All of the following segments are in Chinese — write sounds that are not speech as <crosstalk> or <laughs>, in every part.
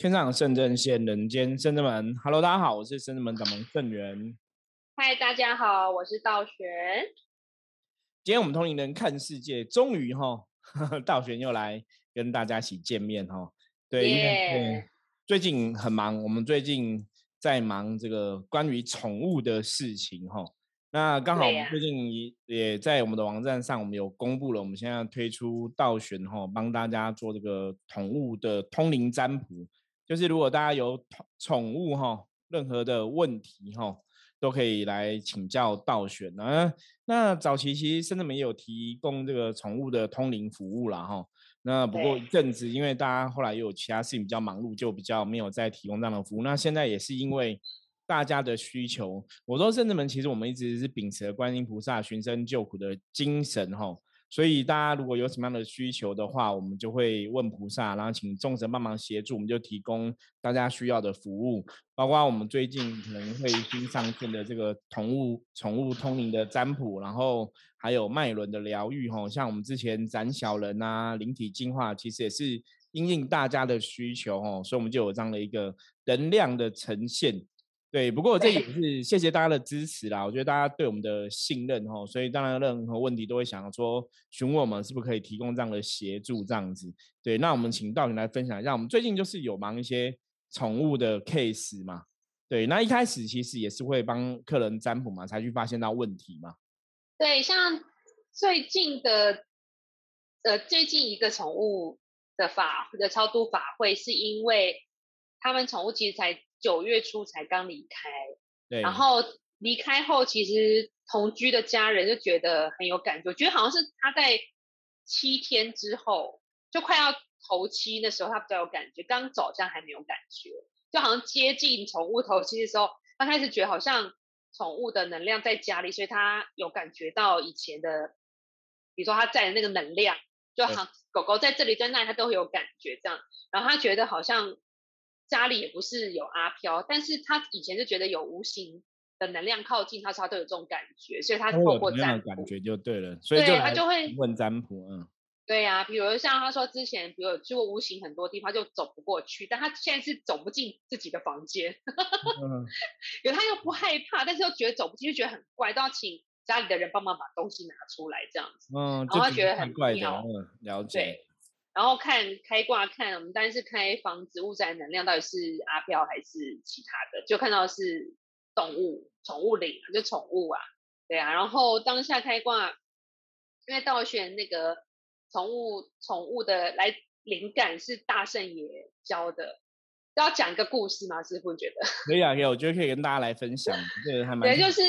天上圣真仙，人间圣真门。Hello，大家好，我是圣真门掌门圣元。嗨，大家好，我是道玄。今天我们通灵人看世界，终于哈，<laughs> 道玄又来跟大家一起见面哈。对，对，最近很忙，我们最近在忙这个关于宠物的事情哈。那刚好我们最近也也在我们的网站上，我们有公布了，我们现在推出道玄哈，帮大家做这个宠物的通灵占卜。就是如果大家有宠物哈，任何的问题哈，都可以来请教道玄啊。那早期其实深圳门也有提供这个宠物的通灵服务啦哈。那不过一阵子，因为大家后来又有其他事情比较忙碌，就比较没有再提供这样的服务。那现在也是因为大家的需求，我说深圳门其实我们一直是秉持观音菩萨寻声救苦的精神哈。所以大家如果有什么样的需求的话，我们就会问菩萨，然后请众神帮忙协助，我们就提供大家需要的服务。包括我们最近可能会新上线的这个宠物宠物通灵的占卜，然后还有脉轮的疗愈，吼，像我们之前斩小人啊、灵体净化，其实也是因应大家的需求，吼，所以我们就有这样的一个能量的呈现。对，不过这也是谢谢大家的支持啦。我觉得大家对我们的信任哦，所以当然任何问题都会想要说询问我们是不是可以提供这样的协助这样子。对，那我们请道云来分享一下，我们最近就是有忙一些宠物的 case 嘛。对，那一开始其实也是会帮客人占卜嘛，才去发现到问题嘛。对，像最近的呃最近一个宠物的法的超度法会，是因为他们宠物其实才。九月初才刚离开，对，然后离开后，其实同居的家人就觉得很有感觉，觉得好像是他在七天之后，就快要头七的时候，他比较有感觉，刚走这样还没有感觉，就好像接近宠物头七的时候，他开始觉得好像宠物的能量在家里，所以他有感觉到以前的，比如说他在的那个能量，就好狗狗在这里在那，他都会有感觉这样，然后他觉得好像。家里也不是有阿飘，但是他以前就觉得有无形的能量靠近他，他都有这种感觉，所以他透过占卜感觉就对了，所以他就会问占卜，嗯，对呀，比如像他说之前，比如去过无形很多地方就走不过去，但他现在是走不进自己的房间，<laughs> 有他又不害怕，但是又觉得走不进，就觉得很怪，都要请家里的人帮忙把东西拿出来这样子，嗯，然后他觉得很怪的，嗯，了解。然后看开挂看我们，但是开房子物宅能量到底是阿飘还是其他的，就看到是动物宠物灵，就宠物啊，对啊。然后当下开挂，因为道玄那个宠物宠物的来灵感是大圣爷教的，要讲一个故事吗？师傅觉得可以啊，可以，我觉得可以跟大家来分享，这个还蛮对，就是。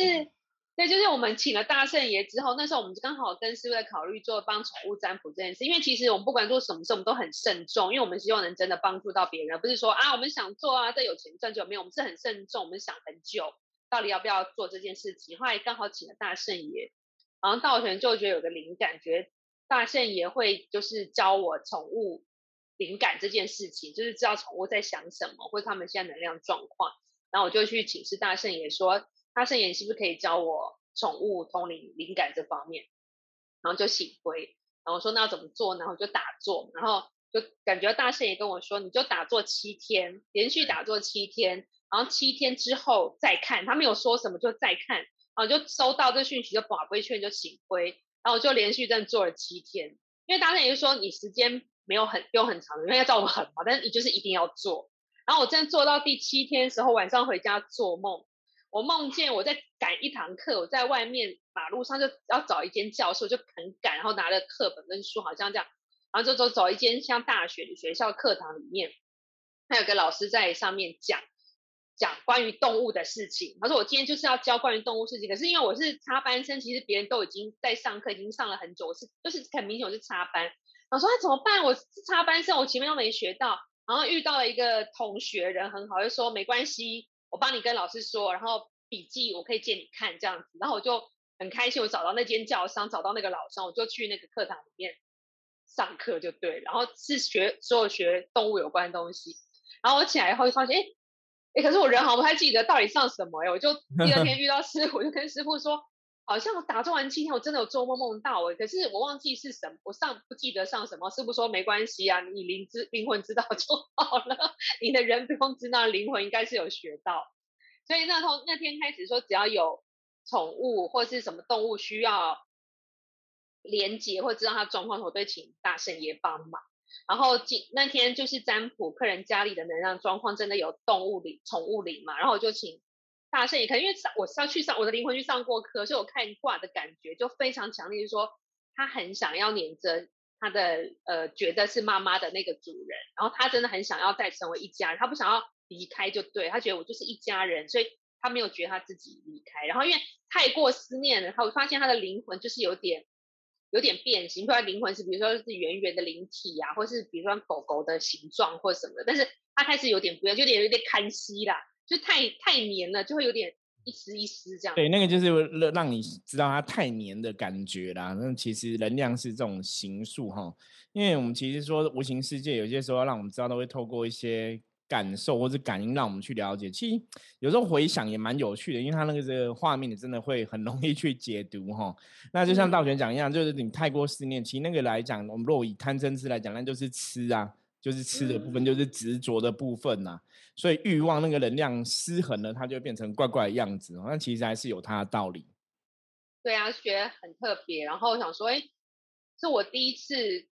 对，就是我们请了大圣爷之后，那时候我们刚好跟师傅在考虑做帮宠物占卜这件事，因为其实我们不管做什么事，我们都很慎重，因为我们希望能真的帮助到别人，不是说啊我们想做啊，这有钱赚就没有，我们是很慎重，我们想很久，到底要不要做这件事情。后来刚好请了大圣爷，然后道玄就觉得有个灵感，觉得大圣爷会就是教我宠物灵感这件事情，就是知道宠物在想什么，或者他们现在能量状况，然后我就去请示大圣爷说。大圣爷是不是可以教我宠物通灵灵感这方面？然后就醒归，然后说那要怎么做？然后就打坐，然后就感觉大圣爷跟我说，你就打坐七天，连续打坐七天，然后七天之后再看。他没有说什么，就再看，然后就收到这讯息，就宝龟圈就醒归，然后我就连续这样做了七天。因为大圣爷就说你时间没有很不用很长，因为要照我很忙，但是你就是一定要做。然后我真的做到第七天的时候，晚上回家做梦。我梦见我在赶一堂课，我在外面马路上就要找一间教室，就很赶，然后拿着课本跟书，好像这样，然后就走走一间像大学的学校课堂里面，他有个老师在上面讲讲关于动物的事情。他说我今天就是要教关于动物事情，可是因为我是插班生，其实别人都已经在上课，已经上了很久，我是就是很明显我是插班。我说那怎么办？我是插班生，我前面都没学到，然后遇到了一个同学，人很好，就说没关系。我帮你跟老师说，然后笔记我可以借你看这样子，然后我就很开心，我找到那间教商，找到那个老师，我就去那个课堂里面上课就对，然后是学所有学动物有关的东西，然后我起来以后就发现，哎哎，可是我人好像不太记得到底上什么哎，我就第二天遇到师傅，<laughs> 我就跟师傅说，好像我打坐完七天，我真的有做梦梦到哎，可是我忘记是什么，我上不记得上什么。师傅说没关系啊，你灵知灵魂知道 <laughs> 就好了，你的人不用知道，灵魂应该是有学到。所以那从那天开始说，只要有宠物或是什么动物需要连接或知道它状况，我都请大圣爷帮忙。然后今那天就是占卜客人家里的能量状况，真的有动物灵、宠物灵嘛？然后我就请。大圣也可能因为上我是要去上我的灵魂去上过课，所以我看卦的感觉就非常强烈，就是说他很想要黏着他的呃觉得是妈妈的那个主人，然后他真的很想要再成为一家人，他不想要离开就对他觉得我就是一家人，所以他没有觉得他自己离开。然后因为太过思念了，他我发现他的灵魂就是有点有点变形，不然灵魂是比如说是圆圆的灵体呀，或是比如说狗狗的形状或什么的，但是他开始有点不一样，就有点有点看稀啦。就太太黏了，就会有点一丝一丝这样。对，那个就是让让你知道它太黏的感觉啦。那其实能量是这种形数哈，因为我们其实说无形世界有些时候让我们知道，都会透过一些感受或者感应让我们去了解。其实有时候回想也蛮有趣的，因为它那个这个画面你真的会很容易去解读哈。那就像道玄讲一样，就是你太过思念，其实那个来讲，我们若以贪嗔痴来讲，那就是吃啊。就是吃的部分，就是执着的部分呐，所以欲望那个能量失衡了，它就变成怪怪的样子。那其实还是有它的道理。对啊，觉得很特别。然后想说，哎，是我第一次，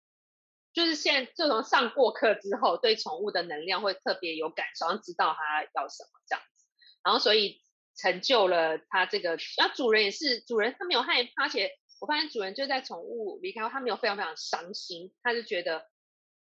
就是现在自从上过课之后，对宠物的能量会特别有感受，知道它要什么这样子。然后所以成就了它这个，那主人也是主人，他没有害怕，而且我发现主人就在宠物离开后，他没有非常非常伤心，他就觉得。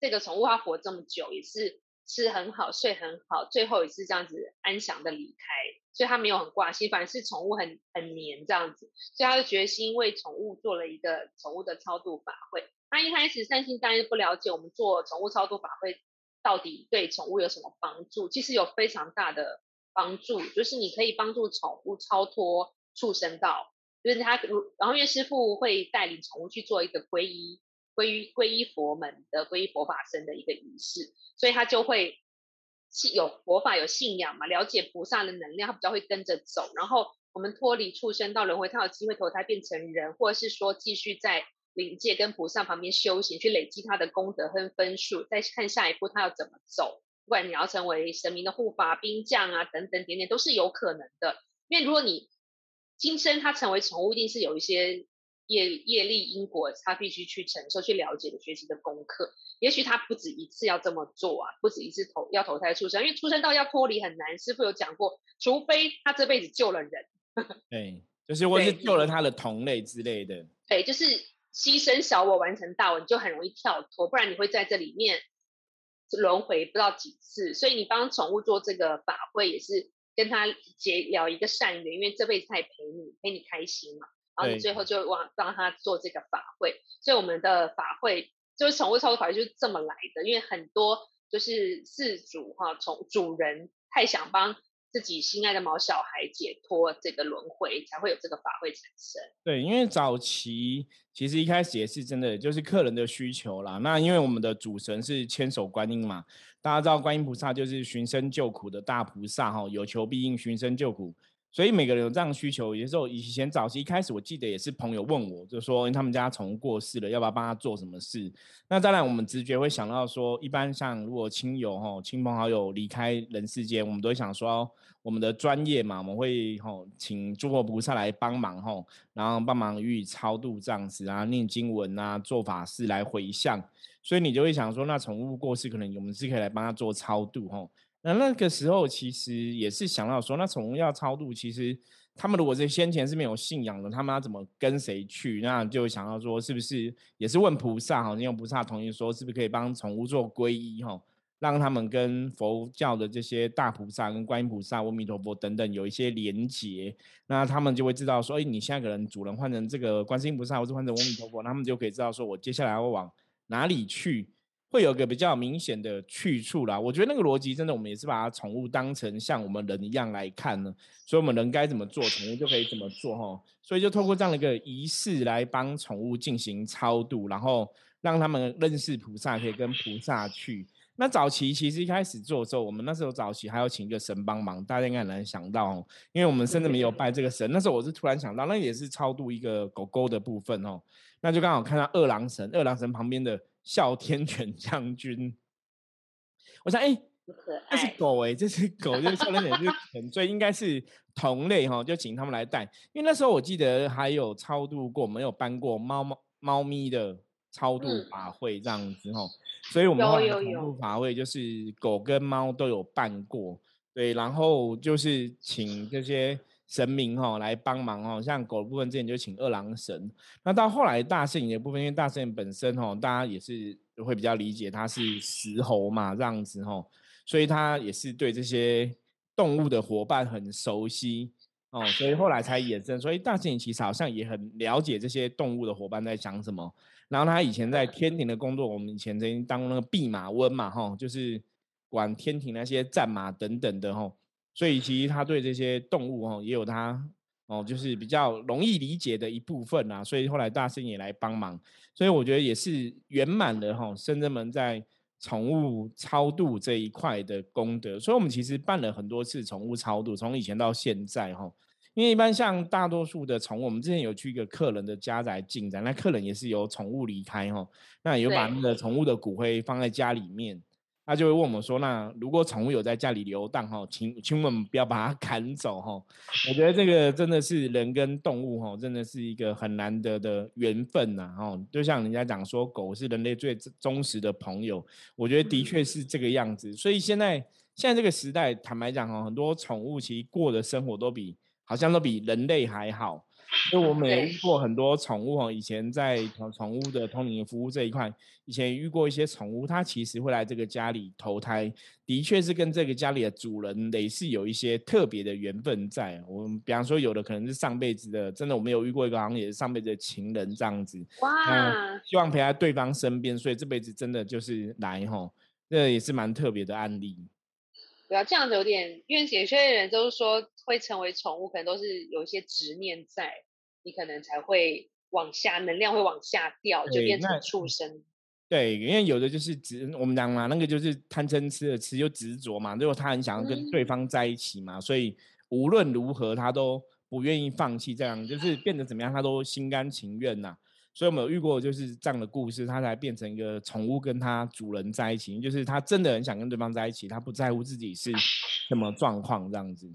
这个宠物它活这么久，也是吃很好、睡很好，最后也是这样子安详的离开，所以它没有很挂心，反而是宠物很很黏这样子，所以他就决心为宠物做了一个宠物的超度法会。他一开始善心当然不了解我们做宠物超度法会到底对宠物有什么帮助，其实有非常大的帮助，就是你可以帮助宠物超脱畜生道，就是他如然后因为师傅会带领宠物去做一个皈依。皈依皈依佛门的皈依佛法僧的一个仪式，所以他就会信有佛法有信仰嘛，了解菩萨的能量，他比较会跟着走。然后我们脱离畜生到轮回，他有机会投胎变成人，或者是说继续在灵界跟菩萨旁边修行，去累积他的功德和分数，再看下一步他要怎么走。不管你要成为神明的护法兵将啊，等等点点都是有可能的。因为如果你今生他成为宠物，一定是有一些。业业力因果，他必须去承受、去了解的学习的功课。也许他不止一次要这么做啊，不止一次投要投胎出生，因为出生到要脱离很难。师傅有讲过，除非他这辈子救了人，<laughs> 对，就是或是救了他的同类之类的。对，就是牺牲小我完成大我，你就很容易跳脱，不然你会在这里面轮回不知道几次。所以你帮宠物做这个法会，也是跟他结了一个善缘，因为这辈子他也陪你，陪你开心嘛。然后你最后就往帮他做这个法会，所以我们的法会就是宠物操作法会就是这么来的。因为很多就是饲主哈，从主人太想帮自己心爱的毛小孩解脱这个轮回，才会有这个法会产生。对，因为早期其实一开始也是真的就是客人的需求啦。那因为我们的主神是千手观音嘛，大家知道观音菩萨就是寻声救苦的大菩萨哈，有求必应，寻声救苦。所以每个人有这样需求，有时候以前早期一开始，我记得也是朋友问我，就说他们家宠物过世了，要不要帮他做什么事？那当然，我们直觉会想到说，一般像如果亲友哈、亲朋好友离开人世间，我们都会想说，我们的专业嘛，我们会吼请诸佛菩萨来帮忙吼，然后帮忙予以超度这样子啊，念经文啊，做法事来回向。所以你就会想说，那宠物过世，可能我们是可以来帮他做超度吼。那那个时候其实也是想到说，那宠物要超度，其实他们如果是先前是没有信仰的，他们要怎么跟谁去？那就想到说，是不是也是问菩萨哈？因为菩萨同意说，是不是可以帮宠物做皈依哈？让他们跟佛教的这些大菩萨、跟观音菩萨、阿弥陀佛等等有一些连结，那他们就会知道说，哎，你现在可能主人换成这个观世音菩萨，或是换成阿弥陀佛，他们就可以知道说我接下来要往哪里去。会有个比较明显的去处啦，我觉得那个逻辑真的，我们也是把它宠物当成像我们人一样来看呢，所以我们人该怎么做，宠物就可以怎么做哈，所以就透过这样的一个仪式来帮宠物进行超度，然后让他们认识菩萨，可以跟菩萨去。那早期其实一开始做的时候，我们那时候早期还要请一个神帮忙，大家应该很难想到哦，因为我们甚至没有拜这个神。那时候我是突然想到，那也是超度一个狗狗的部分哦，那就刚好看到二郎神，二郎神旁边的哮天犬将军，我想哎，这是狗哎，这是狗，就是哮天犬是犬，所以应该是同类哈，就请他们来带。因为那时候我记得还有超度过，没有搬过猫猫猫咪的。超度法会这样子吼，所以我们超度法会就是狗跟猫都有办过，对，然后就是请这些神明哈来帮忙哦，像狗的部分之前就请二郎神，那到后来大圣爷的部分，因为大圣爷本身吼，大家也是会比较理解他是石猴嘛这样子吼，所以他也是对这些动物的伙伴很熟悉。哦，所以后来才衍生，所以大圣爷其实好像也很了解这些动物的伙伴在想什么。然后他以前在天庭的工作，我们以前曾经当那个弼马温嘛，哈，就是管天庭那些战马等等的，哈，所以其实他对这些动物，哦，也有他哦，就是比较容易理解的一部分啊。所以后来大圣也来帮忙，所以我觉得也是圆满的，哈，圣人们在宠物超度这一块的功德。所以我们其实办了很多次宠物超度，从以前到现在，哈。因为一般像大多数的宠物，我们之前有去一个客人的家宅进展，那客人也是由宠物离开哈，那有把那个宠物的骨灰放在家里面，他就会问我们说，那如果宠物有在家里游荡哈，请请我们不要把它 <laughs> 赶走哈。我觉得这个真的是人跟动物哈，真的是一个很难得的缘分呐哈。就像人家讲说，狗是人类最忠实的朋友，我觉得的确是这个样子。所以现在现在这个时代，坦白讲哈，很多宠物其实过的生活都比。好像都比人类还好，因为我 <laughs> 们也遇过很多宠物哦。以前在宠物的通灵服务这一块，以前遇过一些宠物，它其实会来这个家里投胎，的确是跟这个家里的主人类似有一些特别的缘分在。我们比方说，有的可能是上辈子的，真的我们有遇过一个，好像也是上辈子的情人这样子。哇！希望陪在对方身边，所以这辈子真的就是来哈，这也是蛮特别的案例。对啊，这样子有点，因为有些人都是说会成为宠物，可能都是有一些执念在，你可能才会往下，能量会往下掉，就变成畜生。对，因为有的就是执，我们讲嘛，那个就是贪嗔痴的痴，又执着嘛，如果他很想要跟对方在一起嘛，所以无论如何他都不愿意放弃，这样就是变得怎么样，他都心甘情愿呐。所以我们有遇过就是这样的故事，它才变成一个宠物跟它主人在一起，就是它真的很想跟对方在一起，它不在乎自己是什么状况这样子。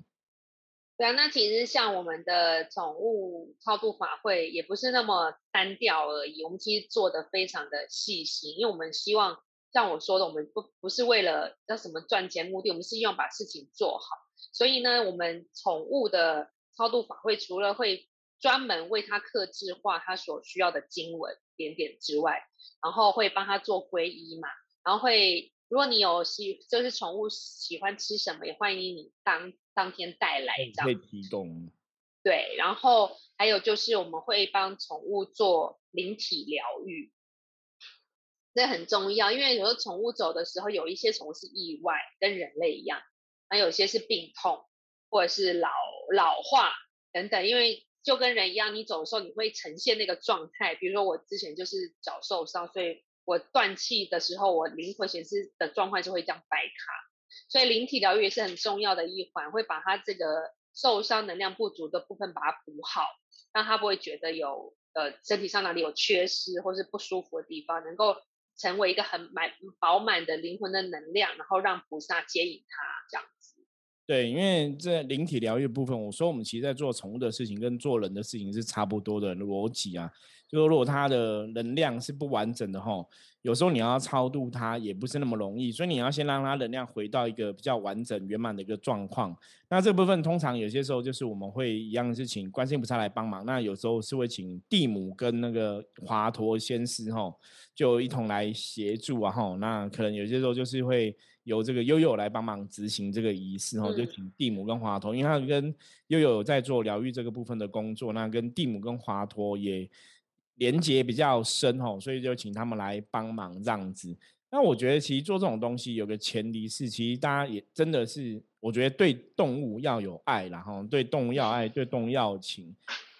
对啊，那其实像我们的宠物超度法会也不是那么单调而已，我们其实做的非常的细心，因为我们希望像我说的，我们不不是为了要什么赚钱目的，我们是希望把事情做好。所以呢，我们宠物的超度法会除了会专门为他刻制化他所需要的经文点点之外，然后会帮他做皈依嘛，然后会如果你有喜就是宠物喜欢吃什么，也欢迎你当当天带来这样。可以提供。对，然后还有就是我们会帮宠物做灵体疗愈，这很重要，因为有时候宠物走的时候，有一些宠物是意外，跟人类一样，那有些是病痛或者是老老化等等，因为。就跟人一样，你走的时候你会呈现那个状态。比如说我之前就是脚受伤，所以我断气的时候，我灵魂显示的状况就会这样白卡。所以灵体疗愈也是很重要的一环，会把他这个受伤能量不足的部分把它补好，让他不会觉得有呃身体上哪里有缺失或是不舒服的地方，能够成为一个很满饱满的灵魂的能量，然后让菩萨接引他这样。对，因为这灵体疗愈部分，我说我们其实在做宠物的事情跟做人的事情是差不多的逻辑啊。就说如果它的能量是不完整的哈，有时候你要超度它也不是那么容易，所以你要先让它能量回到一个比较完整圆满的一个状况。那这部分通常有些时候就是我们会一样是请观世菩萨来帮忙，那有时候是会请地母跟那个华佗仙师哈，就一同来协助啊哈。那可能有些时候就是会。由这个悠悠来帮忙执行这个仪式哈，就请蒂姆跟华佗，因为他跟悠悠在做疗愈这个部分的工作，那跟蒂姆跟华佗也连接比较深哈，所以就请他们来帮忙这样子。那我觉得其实做这种东西有个前提是，其实大家也真的是，我觉得对动物要有爱，然后对动物要爱，对动物要情。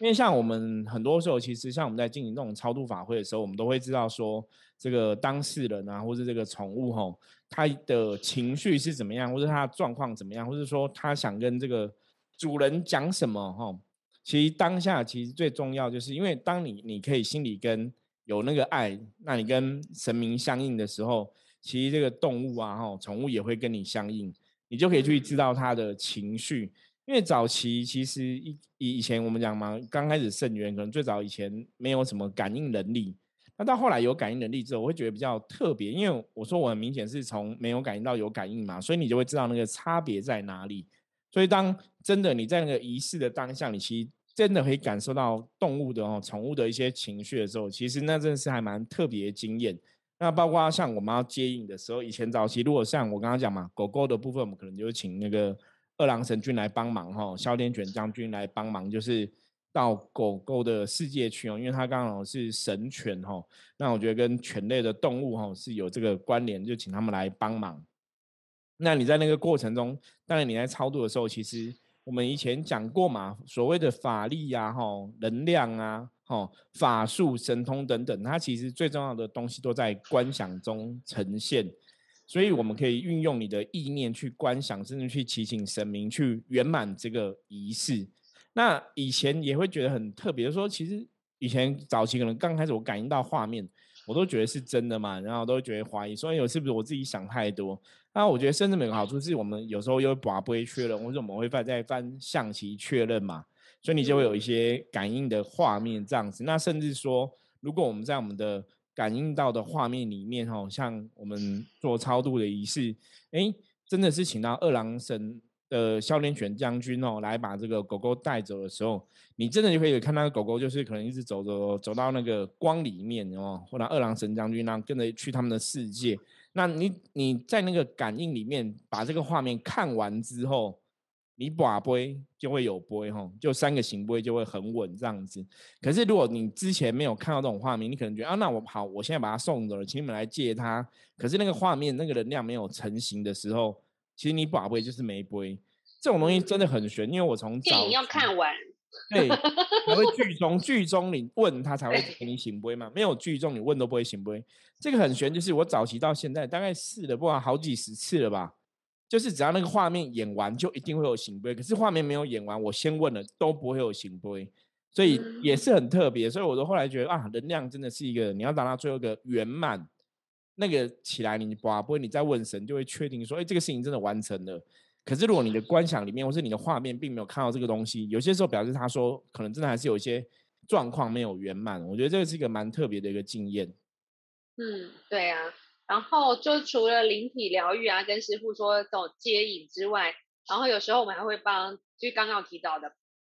因为像我们很多时候，其实像我们在进行这种超度法会的时候，我们都会知道说，这个当事人啊，或者这个宠物吼，他的情绪是怎么样，或者他的状况怎么样，或者说他想跟这个主人讲什么吼。其实当下其实最重要，就是因为当你你可以心里跟有那个爱，那你跟神明相应的时候，其实这个动物啊，哈，宠物也会跟你相应，你就可以去知道它的情绪。因为早期其实以以以前我们讲嘛，刚开始圣元可能最早以前没有什么感应能力，那到后来有感应能力之后，我会觉得比较特别，因为我说我很明显是从没有感应到有感应嘛，所以你就会知道那个差别在哪里。所以当真的你在那个仪式的当下，你其实。真的可以感受到动物的哦，宠物的一些情绪的时候，其实那真的是还蛮特别经验。那包括像我们要接应的时候，以前早期如果像我刚刚讲嘛，狗狗的部分，我们可能就请那个二郎神君来帮忙哈，哮天犬将军来帮忙，就是到狗狗的世界去哦，因为它刚好是神犬哈。那我觉得跟犬类的动物哈是有这个关联，就请他们来帮忙。那你在那个过程中，当然你在操作的时候，其实。我们以前讲过嘛，所谓的法力呀、哈能量啊、哈法术、神通等等，它其实最重要的东西都在观想中呈现，所以我们可以运用你的意念去观想，甚至去祈请神明去圆满这个仪式。那以前也会觉得很特别，说其实以前早期可能刚开始我感应到画面。我都觉得是真的嘛，然后都觉得怀疑，所以有是不是我自己想太多？那我觉得甚至有个好处是我们有时候又把不会确认，或者我们会翻再翻象棋确认嘛，所以你就会有一些感应的画面这样子。那甚至说，如果我们在我们的感应到的画面里面，哈，像我们做超度的仪式，哎，真的是请到二郎神。的哮天犬将军哦，来把这个狗狗带走的时候，你真的就可以看到狗狗，就是可能一直走走走到那个光里面哦，或者二郎神将军那跟着去他们的世界。那你你在那个感应里面把这个画面看完之后，你把杯就会有杯哈，就三个行杯就会很稳这样子。可是如果你之前没有看到这种画面，你可能觉得啊，那我好，我现在把它送走了，请你们来借它。可是那个画面那个能量没有成型的时候。其实你把杯就是没杯，这种东西真的很玄。因为我从电影要看完，对，才会 <laughs> 剧中剧中你问他才会给你醒杯嘛，没有剧中你问都不会醒杯。这个很玄，就是我早期到现在大概试了不管好几十次了吧，就是只要那个画面演完就一定会有醒杯，可是画面没有演完，我先问了都不会有醒杯，所以也是很特别。所以我都后来觉得啊，能量真的是一个你要达到最后一个圆满。那个起来，你不会，你再问神，就会确定说，哎，这个事情真的完成了。可是如果你的观想里面，或是你的画面，并没有看到这个东西，有些时候表示他说，可能真的还是有一些状况没有圆满。我觉得这个是一个蛮特别的一个经验。嗯，对啊。然后就除了灵体疗愈啊，跟师傅说这种接引之外，然后有时候我们还会帮，就刚刚提到的，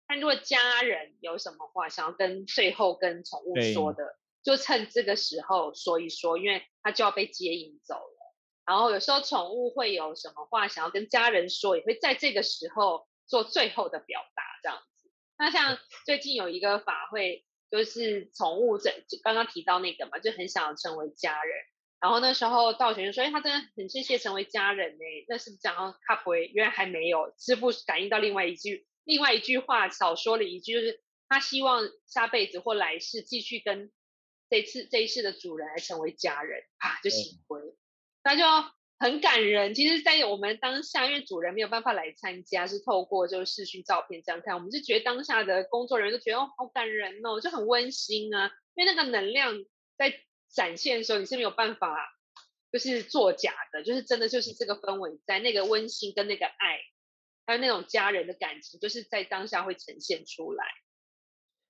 看如果家人有什么话想要跟最后跟宠物说的。就趁这个时候说一说，因为他就要被接引走了。然后有时候宠物会有什么话想要跟家人说，也会在这个时候做最后的表达，这样子。那像最近有一个法会，就是宠物这刚刚提到那个嘛，就很想要成为家人。然后那时候道玄就说：“哎，他真的很谢谢成为家人呢。”那是不是讲到他不会？原来还没有师傅感应到另外一句，另外一句话少说了一句，就是他希望下辈子或来世继续跟。这次这一世的主人来成为家人，啊，就醒归，那就很感人。其实，在我们当下，因为主人没有办法来参加，是透过就是视讯照片这样看，我们就觉得当下的工作人员都觉得哦，好感人哦，就很温馨啊。因为那个能量在展现的时候，你是没有办法就是作假的，就是真的就是这个氛围在那个温馨跟那个爱，还有那种家人的感情，就是在当下会呈现出来。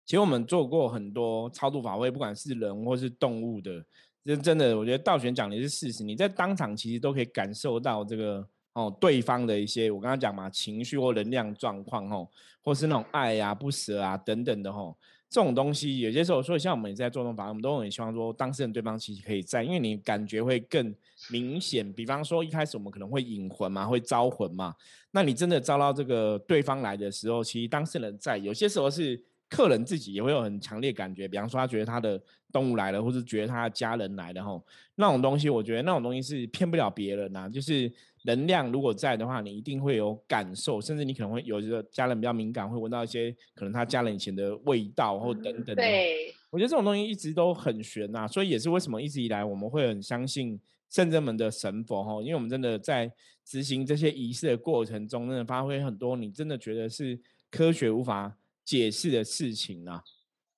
其实我们做过很多超度法会，不管是人或是动物的，这真的，我觉得道玄讲的是事实。你在当场其实都可以感受到这个哦，对方的一些我刚刚讲嘛，情绪或能量状况哦，或是那种爱呀、不舍啊等等的吼，这种东西有些时候，所以像我们在做这种法，我们都很希望说当事人对方其实可以在，因为你感觉会更明显。比方说一开始我们可能会引魂嘛，会招魂嘛，那你真的招到这个对方来的时候，其实当事人在，有些时候是。客人自己也会有很强烈感觉，比方说他觉得他的动物来了，或是觉得他的家人来了吼，那种东西，我觉得那种东西是骗不了别人呐。就是能量如果在的话，你一定会有感受，甚至你可能会有一个家人比较敏感，会闻到一些可能他家人以前的味道或等等。对，我觉得这种东西一直都很玄呐，所以也是为什么一直以来我们会很相信圣人们的神佛吼，因为我们真的在执行这些仪式的过程中，真的发挥很多你真的觉得是科学无法解释的事情呢。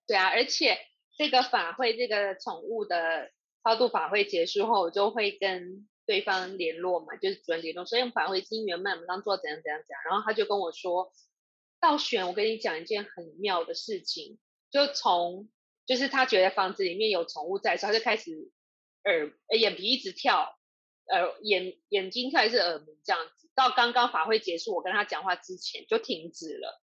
对啊，而且。这个法会，这个宠物的超度法会结束后，我就会跟对方联络嘛，就是主人联络，所以我们法会经圆满，我们当做怎样怎样讲。然后他就跟我说：“道玄，我跟你讲一件很妙的事情，就从就是他觉得房子里面有宠物在，他就开始耳眼皮一直跳，呃眼眼睛跳还是耳鸣这样子，到刚刚法会结束，我跟他讲话之前就停止了，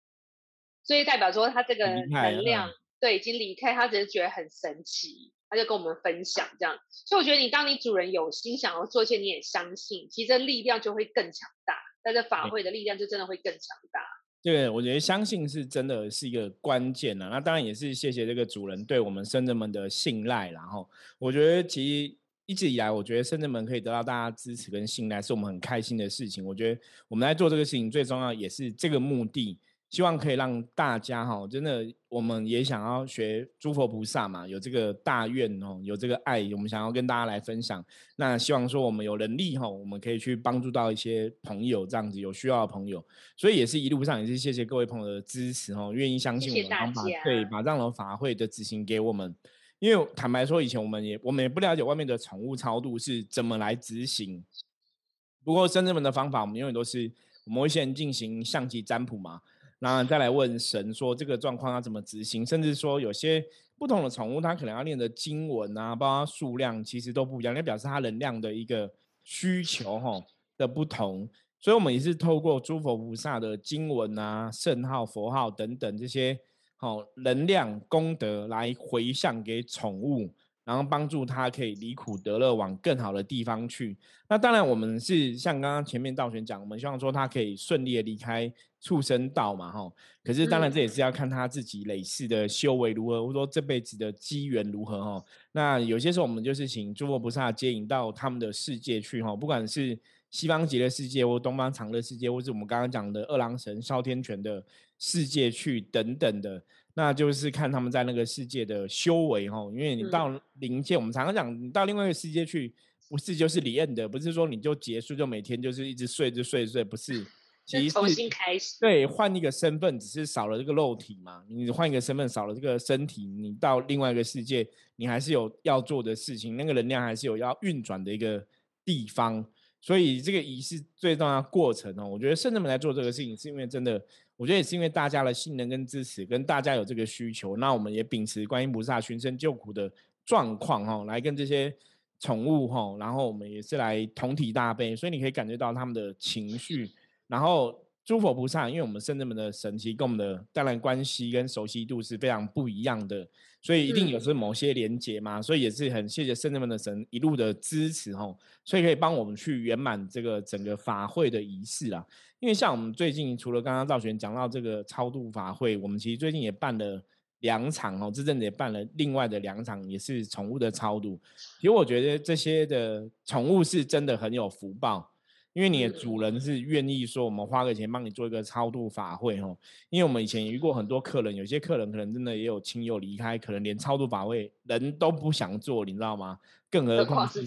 所以代表说他这个能量。”对，已经离开，他只是觉得很神奇，他就跟我们分享这样。所以我觉得，你当你主人有心想要做，一些你也相信，其实力量就会更强大。但是法会的力量就真的会更强大。对，我觉得相信是真的是一个关键啊。那当然也是谢谢这个主人对我们生人们的信赖。然后，我觉得其实一直以来，我觉得生人们可以得到大家支持跟信赖，是我们很开心的事情。我觉得我们在做这个事情，最重要也是这个目的。希望可以让大家哈，真的，我们也想要学诸佛菩萨嘛，有这个大愿哦，有这个爱，我们想要跟大家来分享。那希望说我们有能力哈，我们可以去帮助到一些朋友，这样子有需要的朋友。所以也是一路上也是谢谢各位朋友的支持哦，愿意相信我们，然后把对把这样的法会的执行给我们。因为坦白说，以前我们也我们也不了解外面的宠物超度是怎么来执行。不过深圳们的方法，我们永远都是我们会先进行象棋占卜嘛。然后再来问神说这个状况要怎么执行，甚至说有些不同的宠物，它可能要念的经文啊，包括数量，其实都不一样，那表示它能量的一个需求哈的不同。所以我们也是透过诸佛菩萨的经文啊、圣号、佛号等等这些好能量功德来回向给宠物。然后帮助他可以离苦得乐，往更好的地方去。那当然，我们是像刚刚前面道玄讲，我们希望说他可以顺利的离开畜生道嘛，哈。可是当然，这也是要看他自己累世的修为如何，或者说这辈子的机缘如何，哈。那有些时候，我们就是请诸佛菩萨接引到他们的世界去，哈。不管是西方极乐世界，或东方长乐世界，或是我们刚刚讲的二郎神、哮天犬的世界去等等的。那就是看他们在那个世界的修为哈，因为你到灵界，我们常常讲，你到另外一个世界去，不是就是离恩的，不是说你就结束，就每天就是一直睡，就睡睡，不是，其实重新开始，对，换一个身份，只是少了这个肉体嘛，你换一个身份，少了这个身体，你到另外一个世界，你还是有要做的事情，那个能量还是有要运转的一个地方，所以这个仪式最重要过程哦，我觉得圣人们来做这个事情，是因为真的。我觉得也是因为大家的信任跟支持，跟大家有这个需求，那我们也秉持观音菩萨寻声救苦的状况哈，来跟这些宠物哈，然后我们也是来同体大悲，所以你可以感觉到他们的情绪，然后。诸佛菩萨，因为我们圣人们的神奇跟我们的当然关系跟熟悉度是非常不一样的，所以一定有是某些连结嘛，所以也是很谢谢圣人们的神一路的支持吼，所以可以帮我们去圆满这个整个法会的仪式啦。因为像我们最近除了刚刚赵璇讲到这个超度法会，我们其实最近也办了两场哦，这阵子也办了另外的两场，也是宠物的超度。其实我觉得这些的宠物是真的很有福报。因为你的主人是愿意说，我们花个钱帮你做一个超度法会哦。因为我们以前遇过很多客人，有些客人可能真的也有亲友离开，可能连超度法会人都不想做，你知道吗？更何况是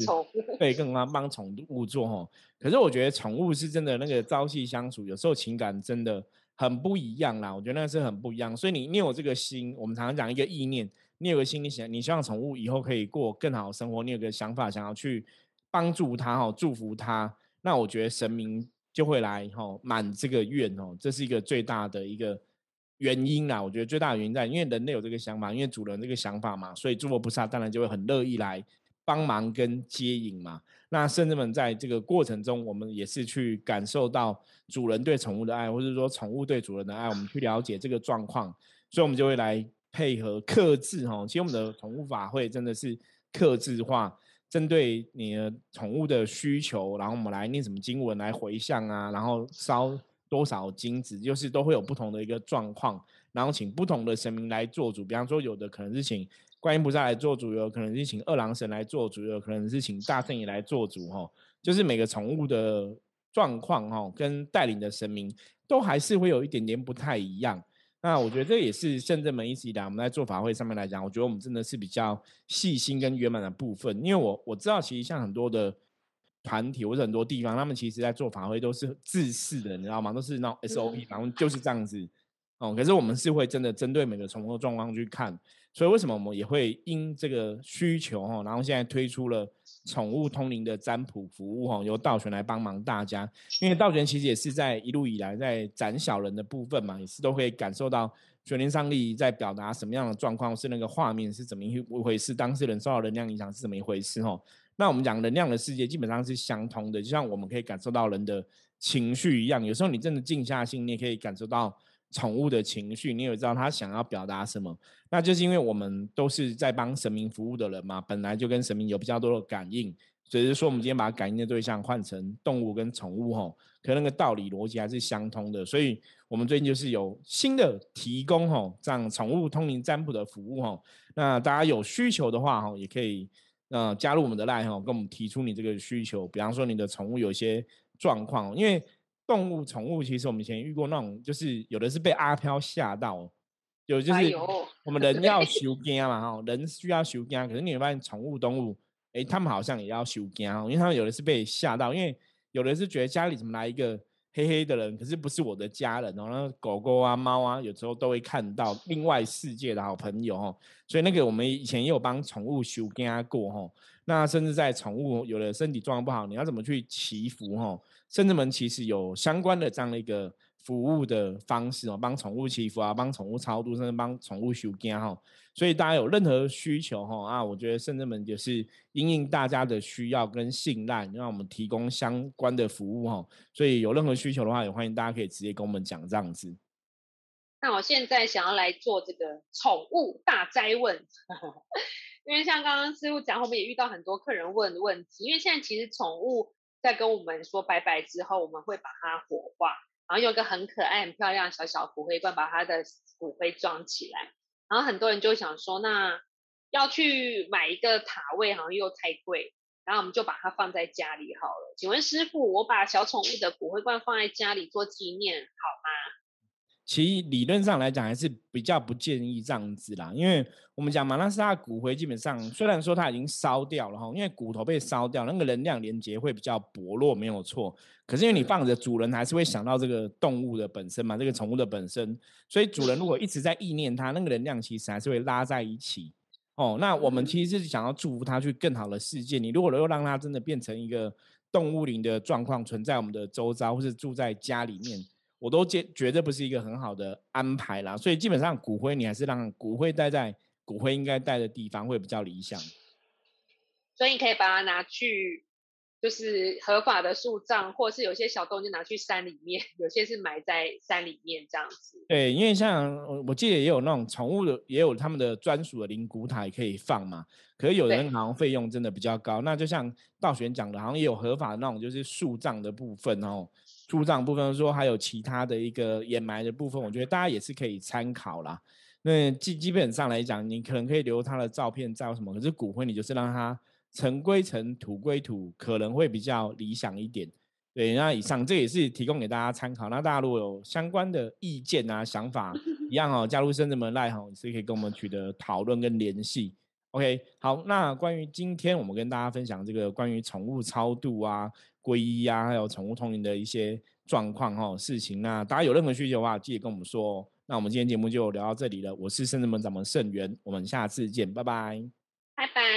对，更何况帮宠物做哦。可是我觉得宠物是真的那个朝夕相处，有时候情感真的很不一样啦。我觉得那是很不一样。所以你你有这个心，我们常常讲一个意念，你有个心，你想你希望宠物以后可以过更好的生活，你有个想法想要去帮助它哦，祝福它。那我觉得神明就会来哈满这个愿哦，这是一个最大的一个原因啦。我觉得最大的原因在，因为人类有这个想法，因为主人这个想法嘛，所以诸佛菩萨当然就会很乐意来帮忙跟接引嘛。那甚至们在这个过程中，我们也是去感受到主人对宠物的爱，或者说宠物对主人的爱，我们去了解这个状况，所以我们就会来配合克制哈。其实我们的宠物法会真的是克制化。针对你的宠物的需求，然后我们来念什么经文来回向啊，然后烧多少金子，就是都会有不同的一个状况，然后请不同的神明来做主。比方说，有的可能是请观音菩萨来做主，有可能是请二郎神来做主，有可能是请大圣爷来做主，哈，就是每个宠物的状况，哈，跟带领的神明都还是会有一点点不太一样。那我觉得这也是圣正门一直以来我们在做法会上面来讲，我觉得我们真的是比较细心跟圆满的部分，因为我我知道其实像很多的团体或者很多地方，他们其实在做法会都是自式的，你知道吗？都是那种 SOP，然后就是这样子。哦，可是我们是会真的针对每个宠物的状况去看，所以为什么我们也会因这个需求哈，然后现在推出了宠物通灵的占卜服务哈，由道玄来帮忙大家，因为道玄其实也是在一路以来在斩小人的部分嘛，也是都可以感受到玄灵上力在表达什么样的状况，是那个画面是怎么一回事，当事人受到能量影响是怎么一回事哈。那我们讲能量的世界基本上是相通的，就像我们可以感受到人的情绪一样，有时候你真的静下心，你也可以感受到。宠物的情绪，你有知道他想要表达什么？那就是因为我们都是在帮神明服务的人嘛，本来就跟神明有比较多的感应，只是说我们今天把感应的对象换成动物跟宠物吼，可那个道理逻辑还是相通的。所以我们最近就是有新的提供吼，这样宠物通灵占卜的服务吼。那大家有需求的话吼，也可以呃加入我们的 line 吼，跟我们提出你这个需求，比方说你的宠物有些状况，因为。动物宠物其实我们以前遇过那种，就是有的是被阿飘吓到，有就是我们 <laughs> 人要修家嘛哈，人需要修家，可是你会发现宠物动物，哎，他们好像也要修惊哦，因为他们有的是被吓到，因为有的是觉得家里怎么来一个黑黑的人，可是不是我的家人哦，那狗狗啊猫啊，有时候都会看到另外世界的好朋友哦，所以那个我们以前也有帮宠物修惊过哦，那甚至在宠物有的身体状况不好，你要怎么去祈福哦？甚至们其实有相关的这样的一个服务的方式哦，帮宠物祈福啊，帮宠物超度，甚至帮宠物修根哈。所以大家有任何需求哈啊，我觉得圣至们就是因应大家的需要跟信赖，让我们提供相关的服务哈。所以有任何需求的话，也欢迎大家可以直接跟我们讲这样子。那我现在想要来做这个宠物大灾问，<laughs> 因为像刚刚师傅讲，我们也遇到很多客人问问题，因为现在其实宠物。在跟我们说拜拜之后，我们会把它火化，然后有一个很可爱、很漂亮小小骨灰罐把他的骨灰装起来。然后很多人就想说，那要去买一个塔位，好像又太贵，然后我们就把它放在家里好了。请问师傅，我把小宠物的骨灰罐放在家里做纪念，好吗？其理论上来讲，还是比较不建议这样子啦，因为我们讲马拉斯的骨灰基本上，虽然说它已经烧掉了哈，因为骨头被烧掉，那个能量连接会比较薄弱，没有错。可是因为你放着，主人还是会想到这个动物的本身嘛，这个宠物的本身，所以主人如果一直在意念它，那个能量其实还是会拉在一起。哦，那我们其实是想要祝福它去更好的世界。你如果能够让它真的变成一个动物灵的状况，存在我们的周遭，或是住在家里面。我都觉绝对不是一个很好的安排啦，所以基本上骨灰你还是让骨灰待在骨灰应该待的地方会比较理想。所以你可以把它拿去，就是合法的树葬，或是有些小动物拿去山里面，有些是埋在山里面这样子。对，因为像我我记得也有那种宠物的，也有他们的专属的灵骨塔可以放嘛。可是有人好像费用真的比较高，那就像道玄讲的，好像也有合法的那种就是树葬的部分哦。树葬部分说还有其他的一个掩埋的部分，我觉得大家也是可以参考啦。那基基本上来讲，你可能可以留他的照片照什么，可是骨灰你就是让它尘归尘，土归土，可能会比较理想一点。对，那以上这也是提供给大家参考。那大家如果有相关的意见啊、想法，<laughs> 一样哦，加入深圳门赖哈，也是可以跟我们取得讨论跟联系。OK，好，那关于今天我们跟大家分享这个关于宠物超度啊。皈依啊，还有宠物通灵的一些状况哈事情，那大家有任何需求的话，记得跟我们说。哦那我们今天节目就聊到这里了，我是圣智门掌门圣元，我们下次见，拜拜拜拜。